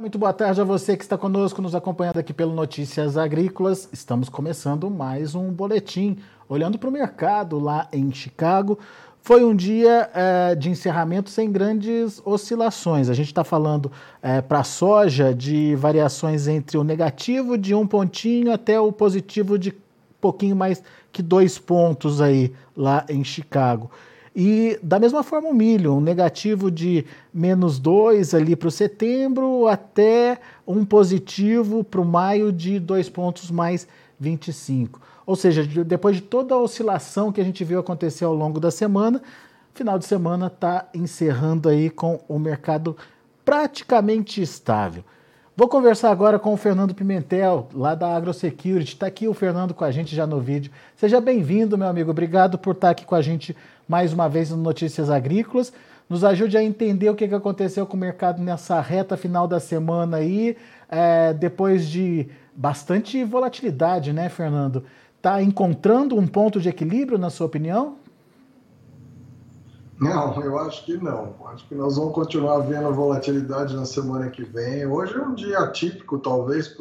Muito boa tarde a você que está conosco, nos acompanhando aqui pelo Notícias Agrícolas. Estamos começando mais um boletim, olhando para o mercado lá em Chicago. Foi um dia é, de encerramento sem grandes oscilações. A gente está falando é, para a soja de variações entre o negativo de um pontinho até o positivo de pouquinho mais que dois pontos aí lá em Chicago. E da mesma forma o milho, um negativo de menos 2 ali para o setembro, até um positivo para o maio de dois pontos mais 25. Ou seja, depois de toda a oscilação que a gente viu acontecer ao longo da semana, final de semana está encerrando aí com o mercado praticamente estável. Vou conversar agora com o Fernando Pimentel, lá da AgroSecurity. Está aqui o Fernando com a gente já no vídeo. Seja bem-vindo, meu amigo. Obrigado por estar aqui com a gente mais uma vez no Notícias Agrícolas. Nos ajude a entender o que aconteceu com o mercado nessa reta final da semana aí, é, depois de bastante volatilidade, né, Fernando? Está encontrando um ponto de equilíbrio, na sua opinião? Não, eu acho que não. Acho que nós vamos continuar vendo volatilidade na semana que vem. Hoje é um dia atípico, talvez,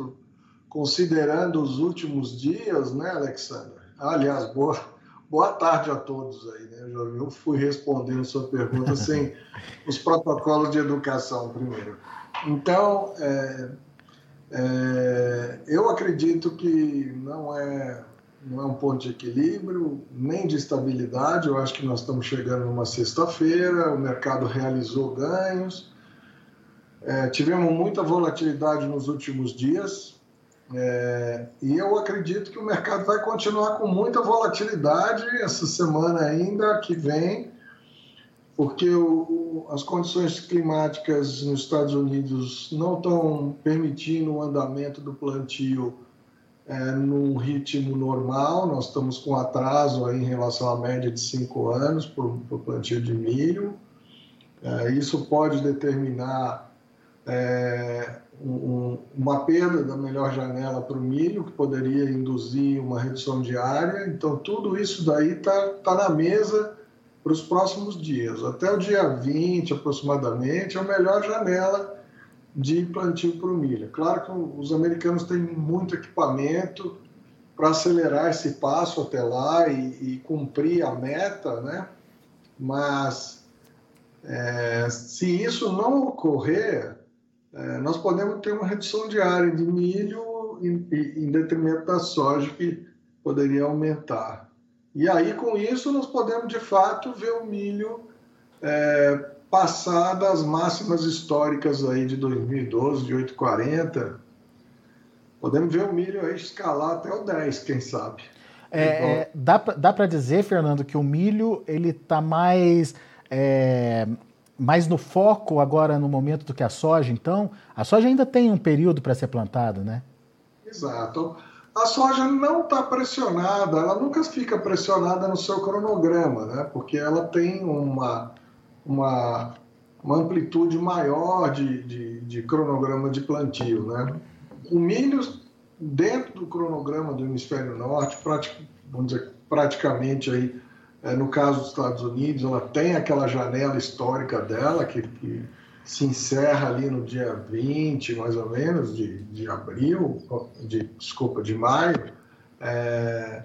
considerando os últimos dias, né, Alexandre? Aliás, boa, boa tarde a todos aí, né? Eu, eu fui respondendo sua pergunta sem os protocolos de educação primeiro. Então, é, é, eu acredito que não é não é um ponto de equilíbrio, nem de estabilidade. Eu acho que nós estamos chegando numa sexta-feira, o mercado realizou ganhos. É, tivemos muita volatilidade nos últimos dias é, e eu acredito que o mercado vai continuar com muita volatilidade essa semana ainda que vem, porque o, as condições climáticas nos Estados Unidos não estão permitindo o andamento do plantio é, num ritmo normal, nós estamos com atraso aí em relação à média de cinco anos para o plantio de milho. É, isso pode determinar é, um, uma perda da melhor janela para o milho, que poderia induzir uma redução de área. Então, tudo isso daí está tá na mesa para os próximos dias. Até o dia 20, aproximadamente, é a melhor janela de plantio para o milho. Claro que os americanos têm muito equipamento para acelerar esse passo até lá e, e cumprir a meta, né? Mas é, se isso não ocorrer, é, nós podemos ter uma redução de área de milho em, em detrimento da soja que poderia aumentar. E aí, com isso, nós podemos de fato ver o milho é, passar das máximas históricas aí de 2012, de 8,40. Podemos ver o milho aí escalar até o 10, quem sabe. É, é, dá dá para dizer, Fernando, que o milho ele está mais, é, mais no foco agora no momento do que a soja, então? A soja ainda tem um período para ser plantada, né? Exato. A soja não está pressionada, ela nunca fica pressionada no seu cronograma, né? Porque ela tem uma, uma, uma amplitude maior de, de, de, cronograma de plantio. Né? O milho, dentro do cronograma do hemisfério norte, pratic, vamos dizer, praticamente aí, é, no caso dos Estados Unidos, ela tem aquela janela histórica dela, que, que se encerra ali no dia 20, mais ou menos, de, de abril, de, desculpa, de maio, é,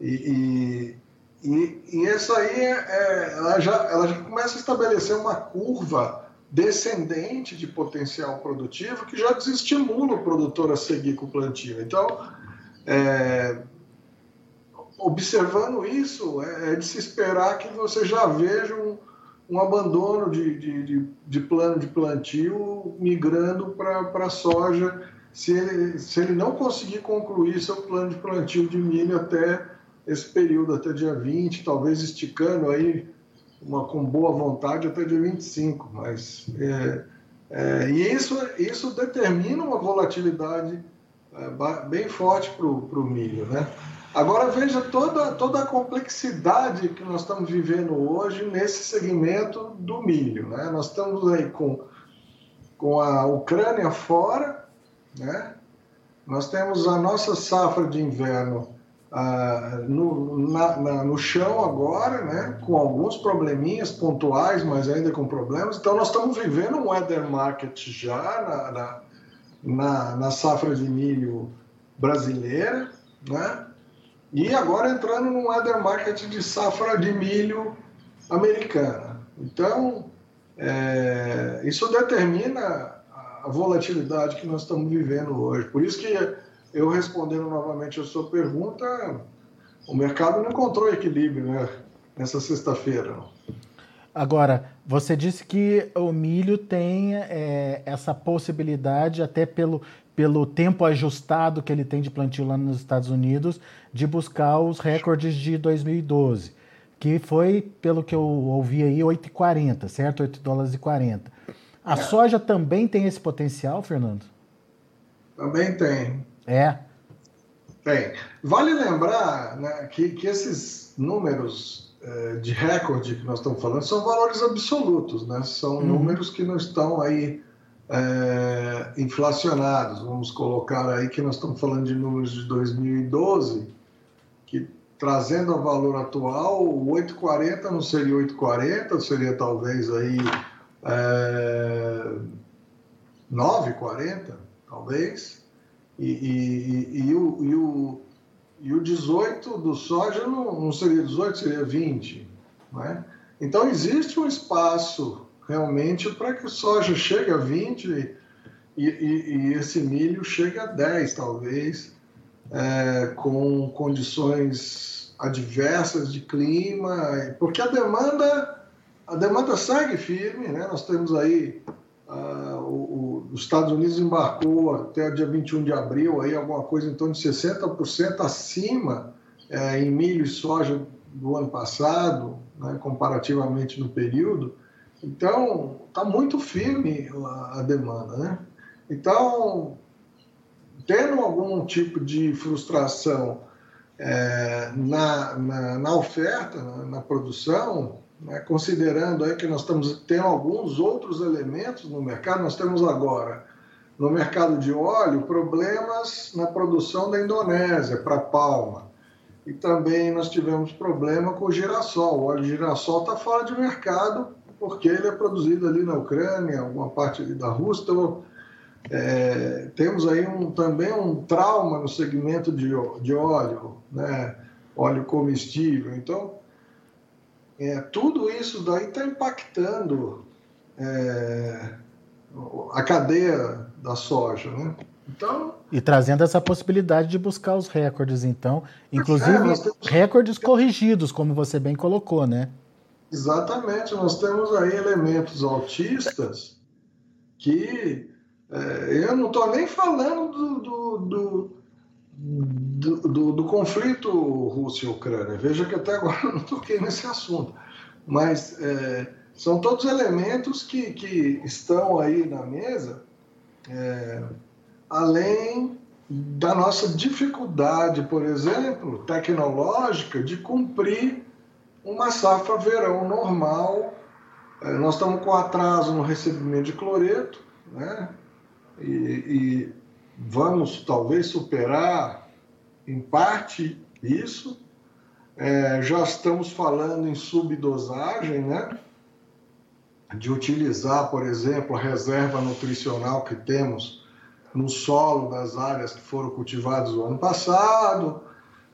e, e, e isso aí, é, é, ela, já, ela já começa a estabelecer uma curva descendente de potencial produtivo que já desestimula o produtor a seguir com o plantio. Então, é, observando isso, é, é, de se esperar que você já veja um, um abandono de, de, de, de, plano de plantio migrando para a soja, se ele, se ele não conseguir concluir seu plano de plantio de milho até esse período até dia 20, talvez esticando aí uma, com boa vontade até dia 25, mas é, é, e isso, isso determina uma volatilidade é, bem forte para o milho, né? Agora veja toda, toda a complexidade que nós estamos vivendo hoje nesse segmento do milho, né? Nós estamos aí com, com a Ucrânia fora, né? Nós temos a nossa safra de inverno ah, no, na, na, no chão agora, né, com alguns probleminhas pontuais, mas ainda com problemas. Então, nós estamos vivendo um weather market já na, na, na, na safra de milho brasileira, né? E agora entrando num other market de safra de milho americana. Então, é, isso determina a volatilidade que nós estamos vivendo hoje. Por isso que eu respondendo novamente a sua pergunta, o mercado não encontrou equilíbrio né, nessa sexta-feira. Agora, você disse que o milho tem é, essa possibilidade, até pelo, pelo tempo ajustado que ele tem de plantio lá nos Estados Unidos, de buscar os recordes de 2012, que foi, pelo que eu ouvi aí, 8,40, certo? 8 dólares e 40. A é. soja também tem esse potencial, Fernando? Também tem. É? Tem. Vale lembrar né, que, que esses números é, de recorde que nós estamos falando são valores absolutos, né? São uhum. números que não estão aí é, inflacionados. Vamos colocar aí que nós estamos falando de números de 2012, que trazendo a valor atual, o 8,40 não seria 8,40, seria talvez aí é, 9,40, talvez. E, e, e, o, e o e o 18 do soja não, não seria 18, seria 20. Né? Então, existe um espaço realmente para que o soja chegue a 20 e, e, esse milho chegue a 10, talvez, é, com condições adversas de clima, porque a demanda, a demanda segue firme, né? nós temos aí o, os Estados Unidos embarcou até o dia 21 de abril aí alguma coisa em torno de 60% acima é, em milho e soja do ano passado, né, comparativamente no período. Então, está muito firme a, demanda. Né? Então, tendo algum tipo de frustração é, na, na, na, oferta, na, na produção, né, considerando aí que nós estamos tendo alguns outros elementos no mercado, nós temos agora no mercado de óleo problemas na produção da Indonésia para palma. E também nós tivemos problema com o girassol. O óleo de girassol está fora de mercado porque ele é produzido ali na Ucrânia, alguma parte ali da Rússia. Então, é, temos aí um, também um trauma no segmento de, de óleo, né? óleo comestível. Então, é, tudo isso daí está impactando é, a cadeia da soja, né? Então, e trazendo essa possibilidade de buscar os recordes, então, inclusive é, temos... recordes corrigidos, como você bem colocou, né? Exatamente, nós temos aí elementos autistas que é, eu não estou nem falando do, do, do do, do, do, conflito Rússia-Ucrânia. Veja que até agora eu não toquei nesse assunto, mas é, são todos elementos que, que estão aí na mesa, é, além da nossa dificuldade, por exemplo, tecnológica, de cumprir uma safra verão normal. É, nós estamos com atraso no recebimento de cloreto, né? e, e vamos talvez superar em parte isso. É, já estamos falando em subdosagem, né? De utilizar, por exemplo, a reserva nutricional que temos no solo das áreas que foram cultivadas no ano passado,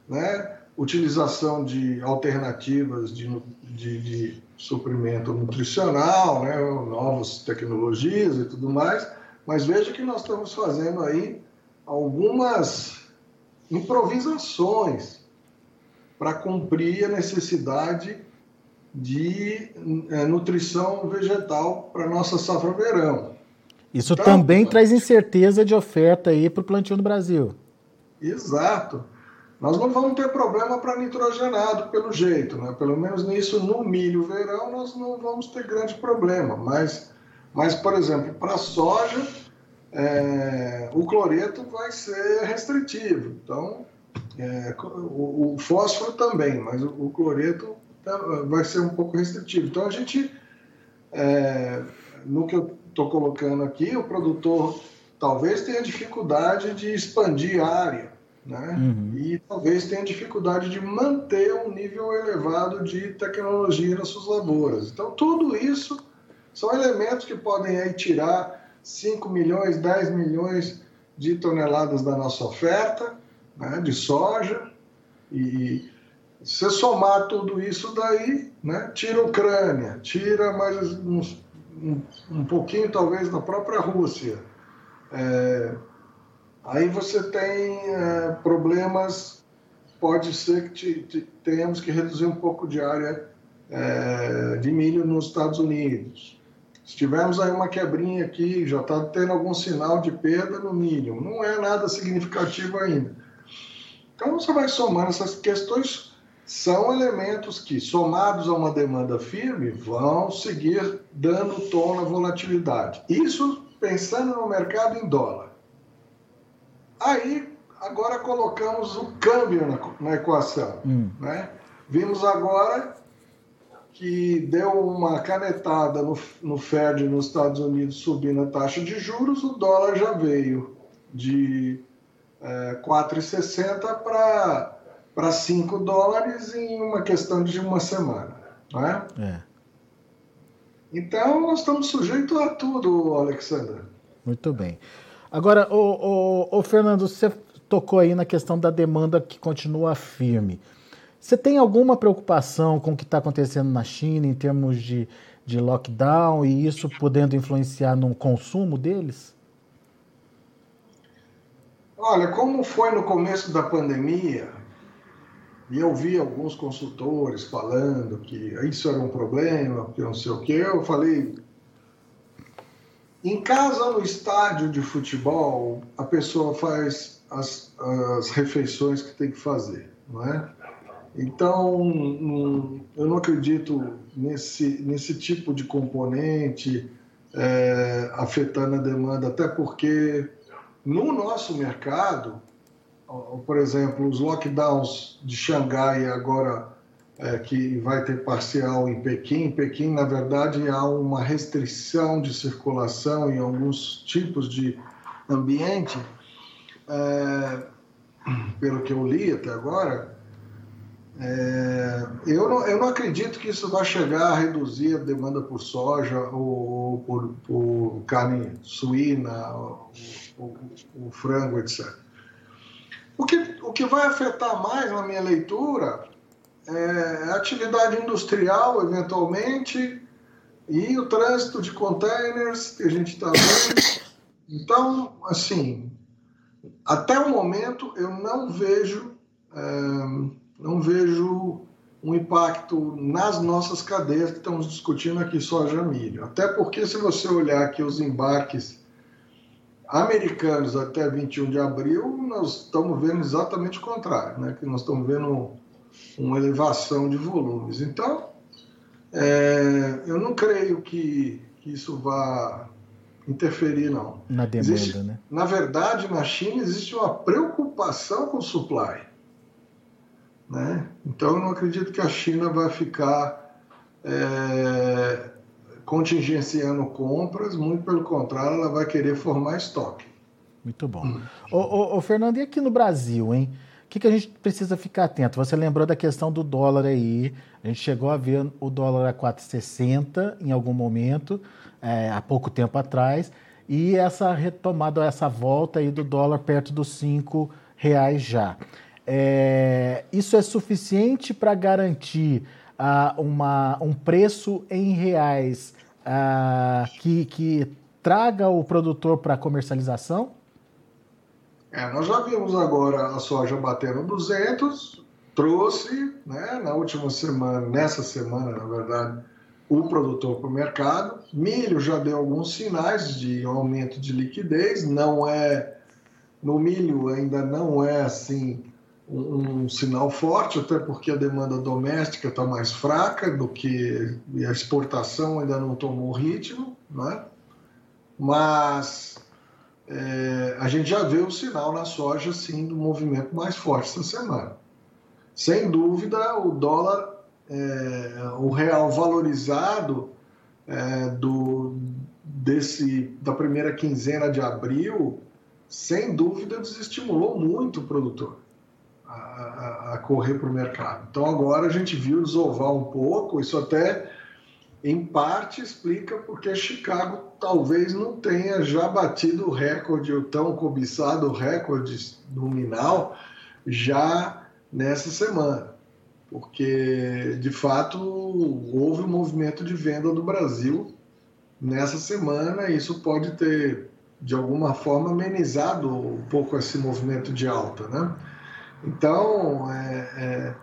né? Utilização de alternativas de, de, de suprimento nutricional, né? Novas tecnologias e tudo mais. Mas veja que nós estamos fazendo aí algumas improvisações para cumprir a necessidade de é, nutrição vegetal para nossa safra verão. Isso então, também traz incerteza de oferta aí para o plantio no Brasil. Exato. Nós não vamos ter problema para nitrogenado, pelo jeito, né? Pelo menos nisso no milho verão nós não vamos ter grande problema. Mas, mas por exemplo, para soja é, o cloreto vai ser restritivo. Então, é, o, o, fósforo também, mas o, o, cloreto tá, vai ser um pouco restritivo. Então, a gente, é, no que eu estou colocando aqui, o produtor talvez tenha dificuldade de expandir a área, né? Uhum. E talvez tenha dificuldade de manter um nível elevado de tecnologia nas suas lavouras. Então, tudo isso são elementos que podem aí tirar 5 milhões, 10 milhões de toneladas da nossa oferta né, de soja. E se somar tudo isso daí, né, tira a Ucrânia, tira mais uns, um, um pouquinho talvez da própria Rússia. É, aí você tem é, problemas, pode ser que te, te, tenhamos que reduzir um pouco de área é, de milho nos Estados Unidos. Se tivermos aí uma quebrinha aqui, já está tendo algum sinal de perda no milho. Não é nada significativo ainda. Então você vai somando essas questões, são elementos que, somados a uma demanda firme, vão seguir dando tom na volatilidade. Isso pensando no mercado em dólar. Aí, agora colocamos o câmbio na, na equação. Hum. Né? Vimos agora que deu uma canetada no, no Fed nos Estados Unidos subindo a taxa de juros, o dólar já veio de é, 4,60 para 5 dólares em uma questão de uma semana. Né? É. Então, nós estamos sujeitos a tudo, Alexandre. Muito bem. Agora, o, o, o Fernando, você tocou aí na questão da demanda que continua firme. Você tem alguma preocupação com o que está acontecendo na China em termos de, de lockdown e isso podendo influenciar no consumo deles? Olha, como foi no começo da pandemia, e eu vi alguns consultores falando que isso era um problema, que não sei o quê, eu falei. Em casa, no estádio de futebol, a pessoa faz as, as refeições que tem que fazer, não é? Então, eu não acredito nesse, nesse tipo de componente é, afetando a demanda, até porque no nosso mercado, por exemplo, os lockdowns de Xangai agora é, que vai ter parcial em Pequim. Em Pequim, na verdade, há uma restrição de circulação em alguns tipos de ambiente. É, pelo que eu li até agora, é, eu, não, eu não acredito que isso vai chegar a reduzir a demanda por soja ou, por, por, carne suína, o, o, o, frango, etc. O que, o que vai afetar mais na minha leitura é a atividade industrial, eventualmente, e o trânsito de containers que a gente está vendo. Então, assim, até o momento eu não vejo. É, não vejo um impacto nas nossas cadeias que estamos discutindo aqui soja milho. Até porque se você olhar aqui os embarques americanos até 21 de abril, nós estamos vendo exatamente o contrário, né? que nós estamos vendo uma elevação de volumes. Então, é, eu não creio que, que, isso vá interferir, não. Na demanda, existe, né? Na verdade, na China existe uma preocupação com o supply. Né? Então, eu não acredito que a China vai ficar é, contingenciando compras, muito pelo contrário, ela vai querer formar estoque. Muito bom. Hum. Ô, ô, ô, Fernando, e aqui no Brasil, hein? O que, que a gente precisa ficar atento? Você lembrou da questão do dólar aí. A gente chegou a ver o dólar a 4,60 em algum momento, é, há pouco tempo atrás, e essa retomada, essa volta aí do dólar perto dos 5 reais já. É, isso é suficiente para garantir uh, uma, um preço em reais uh, que, que traga o produtor para comercialização? É, nós já vimos agora a soja batendo 200, trouxe né, na última semana, nessa semana, na verdade, o produtor para o mercado. Milho já deu alguns sinais de aumento de liquidez, não é no milho ainda não é assim um, sinal forte, até porque a demanda doméstica está mais fraca do que e a exportação ainda não tomou ritmo, né? mas é, a gente já vê o sinal na soja, sim, do movimento mais forte essa semana. Sem dúvida, o dólar, é, o real valorizado é, do, desse, da primeira quinzena de abril, sem dúvida, desestimulou muito o produtor a, a correr para o mercado. Então agora a gente viu desovar um pouco, isso até em parte explica porque Chicago talvez não tenha já batido o recorde, o tão cobiçado recorde nominal, já nessa semana. Porque, de fato, houve um movimento de venda do Brasil nessa semana e isso pode ter, de alguma forma, amenizado um pouco esse movimento de alta. Né? Então, é, é,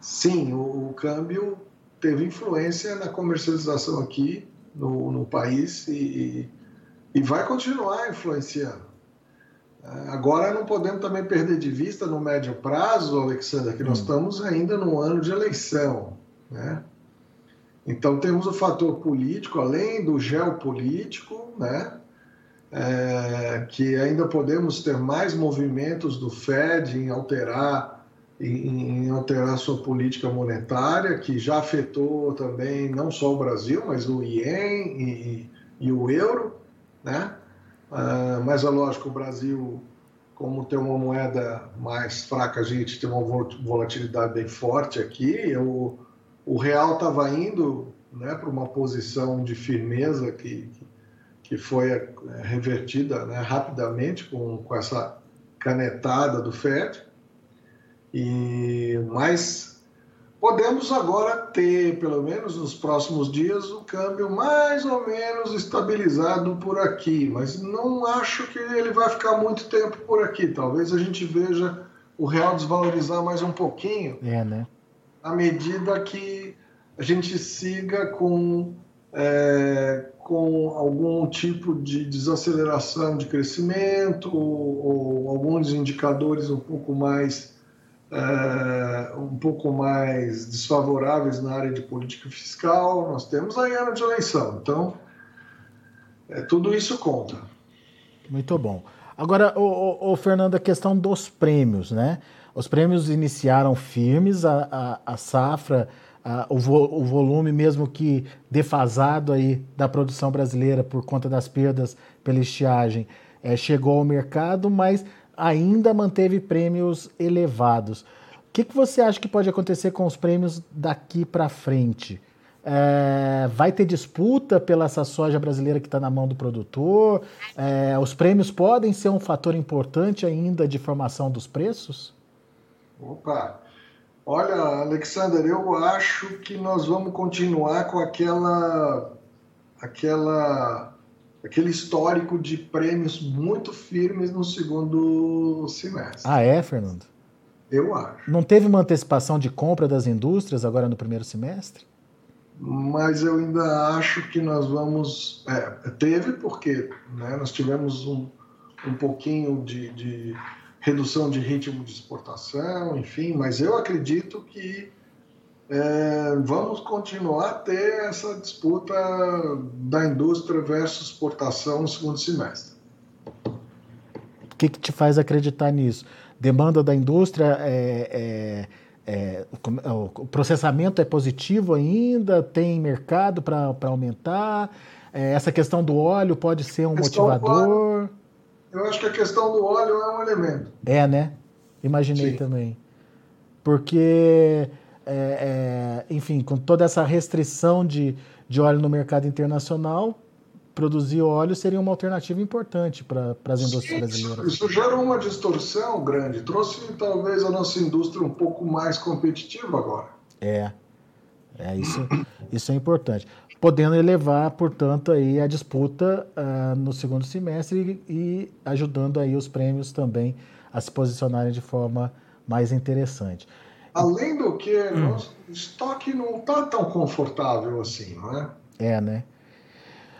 sim, o, o câmbio teve influência na comercialização aqui no, no país e, e vai continuar influenciando. É, agora não podemos também perder de vista no médio prazo, Alexandre, que nós hum. estamos ainda no ano de eleição. Né? Então temos o fator político, além do geopolítico, né? É, que ainda podemos ter mais movimentos do Fed em alterar em, alterar sua política monetária, que já afetou também não só o Brasil, mas o IEM e, e o euro, né? Uh, mas é lógico, o Brasil, como tem uma moeda mais fraca, a gente tem uma volatilidade bem forte aqui. O, o real estava indo né, para uma posição de firmeza que, que foi é, revertida né, rapidamente com, com essa canetada do FED. E mas podemos agora ter, pelo menos nos próximos dias, o câmbio mais ou menos estabilizado por aqui, mas não acho que ele vai ficar muito tempo por aqui. Talvez a gente veja o real desvalorizar mais um pouquinho. É, né? À medida que a gente siga com é, com algum tipo de desaceleração de crescimento ou, ou alguns indicadores um pouco mais é, um pouco mais desfavoráveis na área de política fiscal. Nós temos aí ano de eleição, então é, tudo isso conta. Muito bom. Agora, o, o, Fernando, a questão dos prêmios, né? Os prêmios iniciaram firmes, a, a, a safra, a, o, vo, o volume mesmo que defasado aí da produção brasileira por conta das perdas pela estiagem é, chegou ao mercado, mas ainda manteve prêmios elevados. O que, que você acha que pode acontecer com os prêmios daqui para frente? É, vai ter disputa pela essa soja brasileira que está na mão do produtor? É, os prêmios podem ser um fator importante ainda de formação dos preços? Opa! Olha, Alexander, eu acho que nós vamos continuar com aquela aquela aquele histórico de prêmios muito firmes no segundo semestre. Ah, é, Fernando? Eu acho. Não teve uma antecipação de compra das indústrias agora no primeiro semestre? Mas eu ainda acho que nós vamos. É, teve, porque né, nós tivemos um, um pouquinho de, de redução de ritmo de exportação, enfim, mas eu acredito que é, vamos continuar a ter essa disputa da indústria versus exportação no segundo semestre. O que, que te faz acreditar nisso? Demanda da indústria é, é, é o processamento é positivo ainda? Tem mercado para aumentar? É, essa questão do óleo pode ser um motivador? Eu acho que a questão do óleo é um elemento. É, né? Imaginei Sim. também. Porque é, é, enfim, com toda essa restrição de, de óleo no mercado internacional, produzir óleo seria uma alternativa importante para as indústrias brasileiras. Isso, isso gerou uma distorção grande, trouxe talvez a nossa indústria um pouco mais competitiva agora. É, é isso, isso é importante. Podendo elevar, portanto, aí a disputa uh, no segundo semestre e, e ajudando aí os prêmios também a se posicionarem de forma mais interessante. Além do que, hum. o estoque não está tão confortável assim, não é? É, né?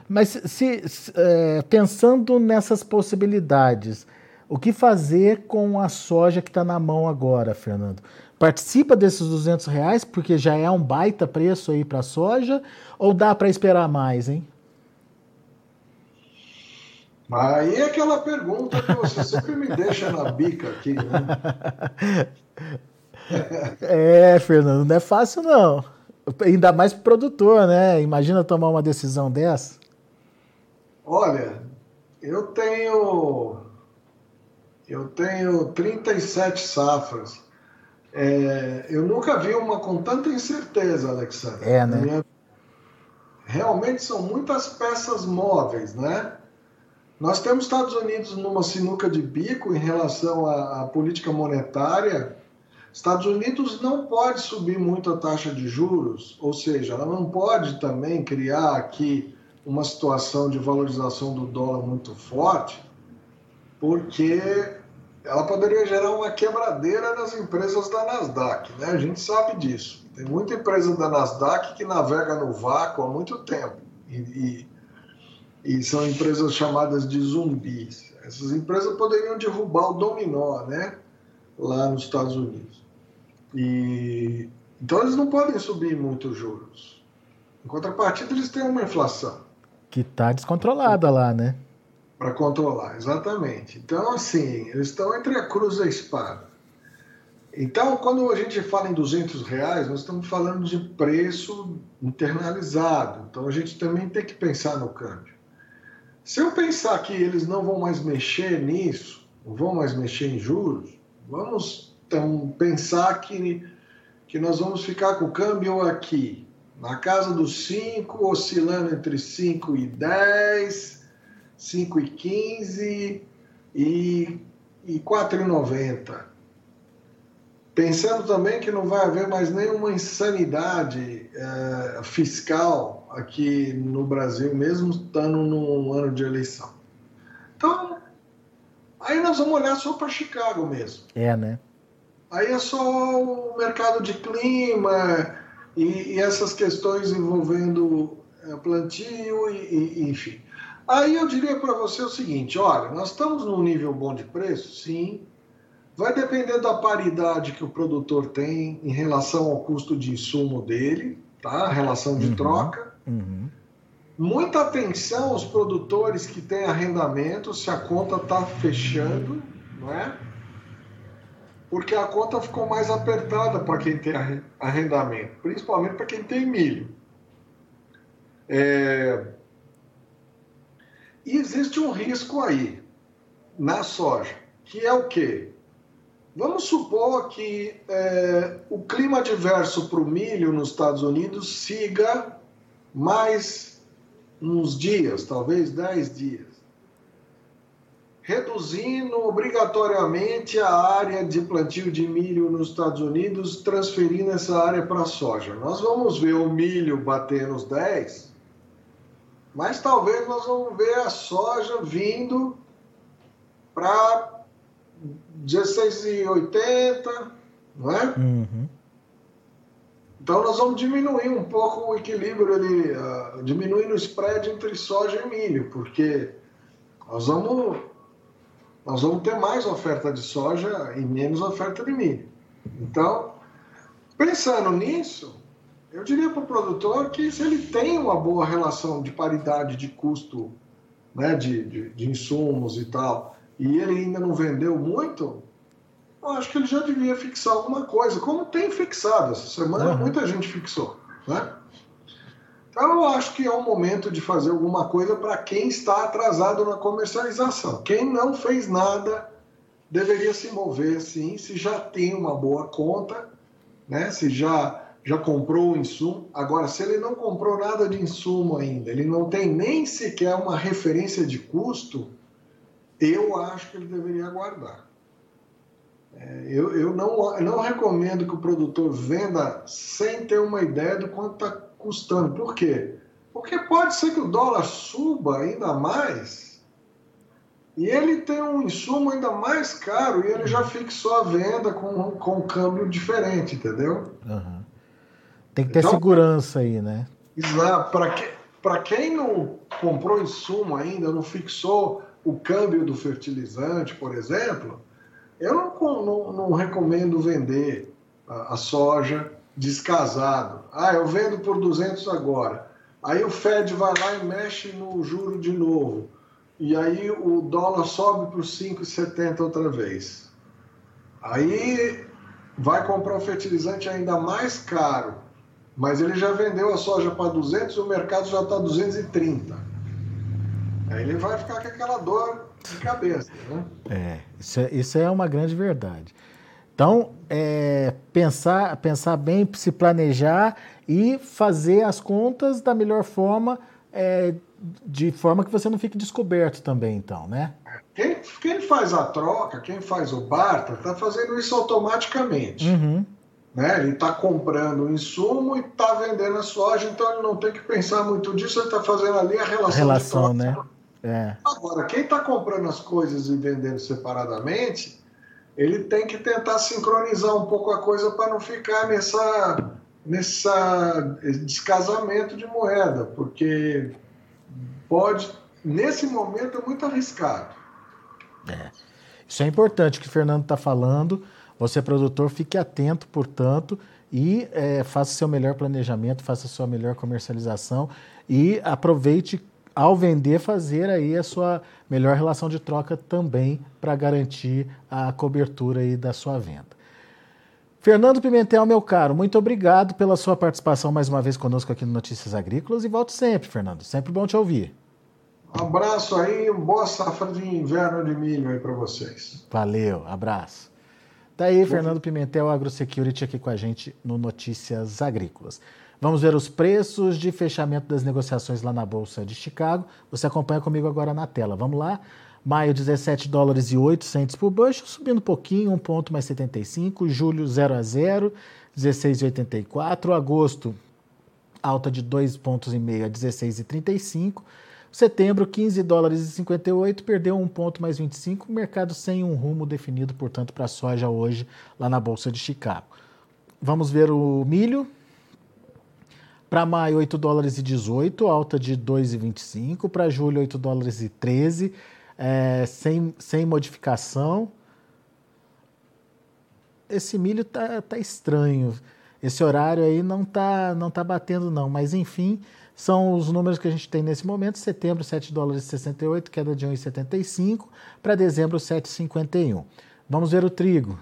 Mas se, se é, pensando nessas possibilidades, o que fazer com a soja que está na mão agora, Fernando? Participa desses 200 reais porque já é um baita preço aí para a soja ou dá para esperar mais, hein? Aí é aquela pergunta que você sempre me deixa na bica aqui, né? É, Fernando, não é fácil não. Ainda mais pro produtor, né? Imagina tomar uma decisão dessa. Olha, eu tenho eu tenho 37 safras. É, eu nunca vi uma com tanta incerteza, Alexandre. É, né? Minha... realmente são muitas peças móveis, né? Nós temos Estados Unidos numa sinuca de bico em relação à, à política monetária. Estados Unidos não pode subir muito a taxa de juros, ou seja, ela não pode também criar aqui uma situação de valorização do dólar muito forte, porque ela poderia gerar uma quebradeira nas empresas da Nasdaq, né? A gente sabe disso. Tem muita empresa da Nasdaq que navega no vácuo há muito tempo e, e, e são empresas chamadas de zumbis. Essas empresas poderiam derrubar o dominó, né? Lá nos Estados Unidos. E então eles não podem subir muito os juros. Em contrapartida, eles têm uma inflação. Que está descontrolada lá, né? Para controlar, exatamente. Então, assim, eles estão entre a cruz e a espada. Então, quando a gente fala em 200 reais, nós estamos falando de preço internalizado. Então, a gente também tem que pensar no câmbio. Se eu pensar que eles não vão mais mexer nisso, não vão mais mexer em juros, vamos então, pensar que, que nós vamos ficar com o câmbio aqui, na casa dos 5, oscilando entre 5 e 10, 5 e 15 e, e 4,90 Pensando também que não vai haver mais nenhuma insanidade é, fiscal aqui no Brasil, mesmo estando num ano de eleição. Então, aí nós vamos olhar só para Chicago mesmo. É, né? Aí é só o mercado de clima e, e essas questões envolvendo é, plantio e, e enfim. Aí eu diria para você o seguinte: olha, nós estamos num nível bom de preço, sim. Vai depender da paridade que o produtor tem em relação ao custo de insumo dele, tá? A relação de uhum, troca. Uhum. Muita atenção aos produtores que têm arrendamento, se a conta está fechando, não é? Porque a conta ficou mais apertada para quem tem arrendamento, principalmente para quem tem milho. É... E existe um risco aí na soja, que é o quê? Vamos supor que é, o clima adverso para o milho nos Estados Unidos siga mais uns dias, talvez 10 dias, reduzindo obrigatoriamente a área de plantio de milho nos Estados Unidos, transferindo essa área para a soja. Nós vamos ver o milho bater nos 10, mas talvez nós vamos ver a soja vindo para 16,80, não é? Uhum. Então nós vamos diminuir um pouco o equilíbrio ali, uh, diminuindo o spread entre soja e milho, porque nós vamos, nós vamos ter mais oferta de soja e menos oferta de milho. Então, pensando nisso, eu diria para o produtor que se ele tem uma boa relação de paridade de custo né, de, de, de insumos e tal, e ele ainda não vendeu muito, eu acho que ele já devia fixar alguma coisa, como tem fixado. Essa semana uhum. muita gente fixou. Né? Então eu acho que é o momento de fazer alguma coisa para quem está atrasado na comercialização. Quem não fez nada deveria se mover sim, se já tem uma boa conta, né? se já, já comprou o insumo. Agora, se ele não comprou nada de insumo ainda, ele não tem nem sequer uma referência de custo, eu acho que ele deveria aguardar. É, eu, eu não, não recomendo que o produtor venda sem ter uma ideia do quanto está custando. Por quê? Porque pode ser que o dólar suba ainda mais e ele tem um insumo ainda mais caro e ele já fixou a venda com, com um câmbio diferente, entendeu? Uhum. Tem que ter então, segurança aí, né? Exato. Para que, quem não comprou insumo ainda, não fixou o câmbio do fertilizante, por exemplo, eu não, não, não recomendo vender a, a, soja descasado. Ah, eu vendo por 200 agora. Aí o Fed vai lá e mexe no juro de novo. E aí o dólar sobe para os 5,70 outra vez. Aí vai comprar o fertilizante ainda mais caro. Mas ele já vendeu a soja para 200 e o mercado já está 230. Aí ele vai ficar com aquela dor de cabeça, né? É, isso é, isso é uma grande verdade. Então, é, pensar, pensar bem, se planejar e fazer as contas da melhor forma, é, de forma que você não fique descoberto também, então, né? Quem, quem faz a troca, quem faz o barter, está fazendo isso automaticamente. Uhum. Né? Ele está comprando o insumo e está vendendo a soja, então ele não tem que pensar muito disso, ele está fazendo ali a relação. A relação, né? É. Agora, quem está comprando as coisas e vendendo separadamente, ele tem que tentar sincronizar um pouco a coisa para não ficar nessa, nessa descasamento de moeda, porque pode, nesse momento, é muito arriscado. É. Isso é importante o que o Fernando está falando. Você, produtor, fique atento, portanto, e é, faça seu melhor planejamento, faça sua melhor comercialização e aproveite ao vender, fazer aí a sua melhor relação de troca também para garantir a cobertura aí da sua venda. Fernando Pimentel, meu caro, muito obrigado pela sua participação mais uma vez conosco aqui no Notícias Agrícolas e volto sempre, Fernando. Sempre bom te ouvir. Um abraço aí, boa safra de inverno de milho aí para vocês. Valeu, abraço. Tá aí, Fernando Pimentel, AgroSecurity, aqui com a gente no Notícias Agrícolas. Vamos ver os preços de fechamento das negociações lá na Bolsa de Chicago. Você acompanha comigo agora na tela. Vamos lá. Maio, 17 dólares e 8 centos por bushel, subindo um pouquinho, 1 ponto mais 75. Julho, 0 a 0, 16,84. Agosto, alta de 2 pontos e meio a 16,35. Setembro, 15 dólares e 58, perdeu 1 ponto mais 25. Mercado sem um rumo definido, portanto, para a soja hoje lá na Bolsa de Chicago. Vamos ver o milho. Para maio, 8 dólares e 18, alta de 2,25. Para julho, 8 dólares e 13, é, sem, sem modificação. Esse milho tá, tá estranho. Esse horário aí não tá, não tá batendo, não. Mas, enfim, são os números que a gente tem nesse momento. Setembro, 7 dólares e 68, queda de 1,75. Para dezembro, 7,51. Vamos ver o trigo.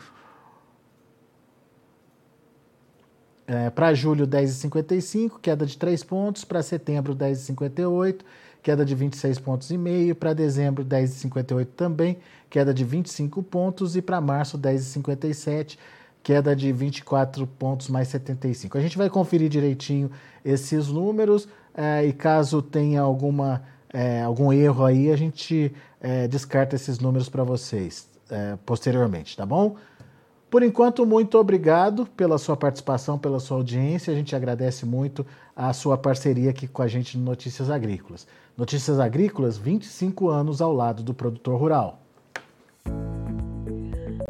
É, para julho, 10,55, queda de 3 pontos. Para setembro, 10,58, queda de 26 pontos e meio. Para dezembro, 10,58 também, queda de 25 pontos. E para março, 10,57, queda de 24 pontos mais 75. A gente vai conferir direitinho esses números é, e caso tenha alguma, é, algum erro aí, a gente é, descarta esses números para vocês é, posteriormente, tá bom? Por enquanto, muito obrigado pela sua participação, pela sua audiência. A gente agradece muito a sua parceria aqui com a gente no Notícias Agrícolas. Notícias Agrícolas, 25 anos ao lado do produtor rural.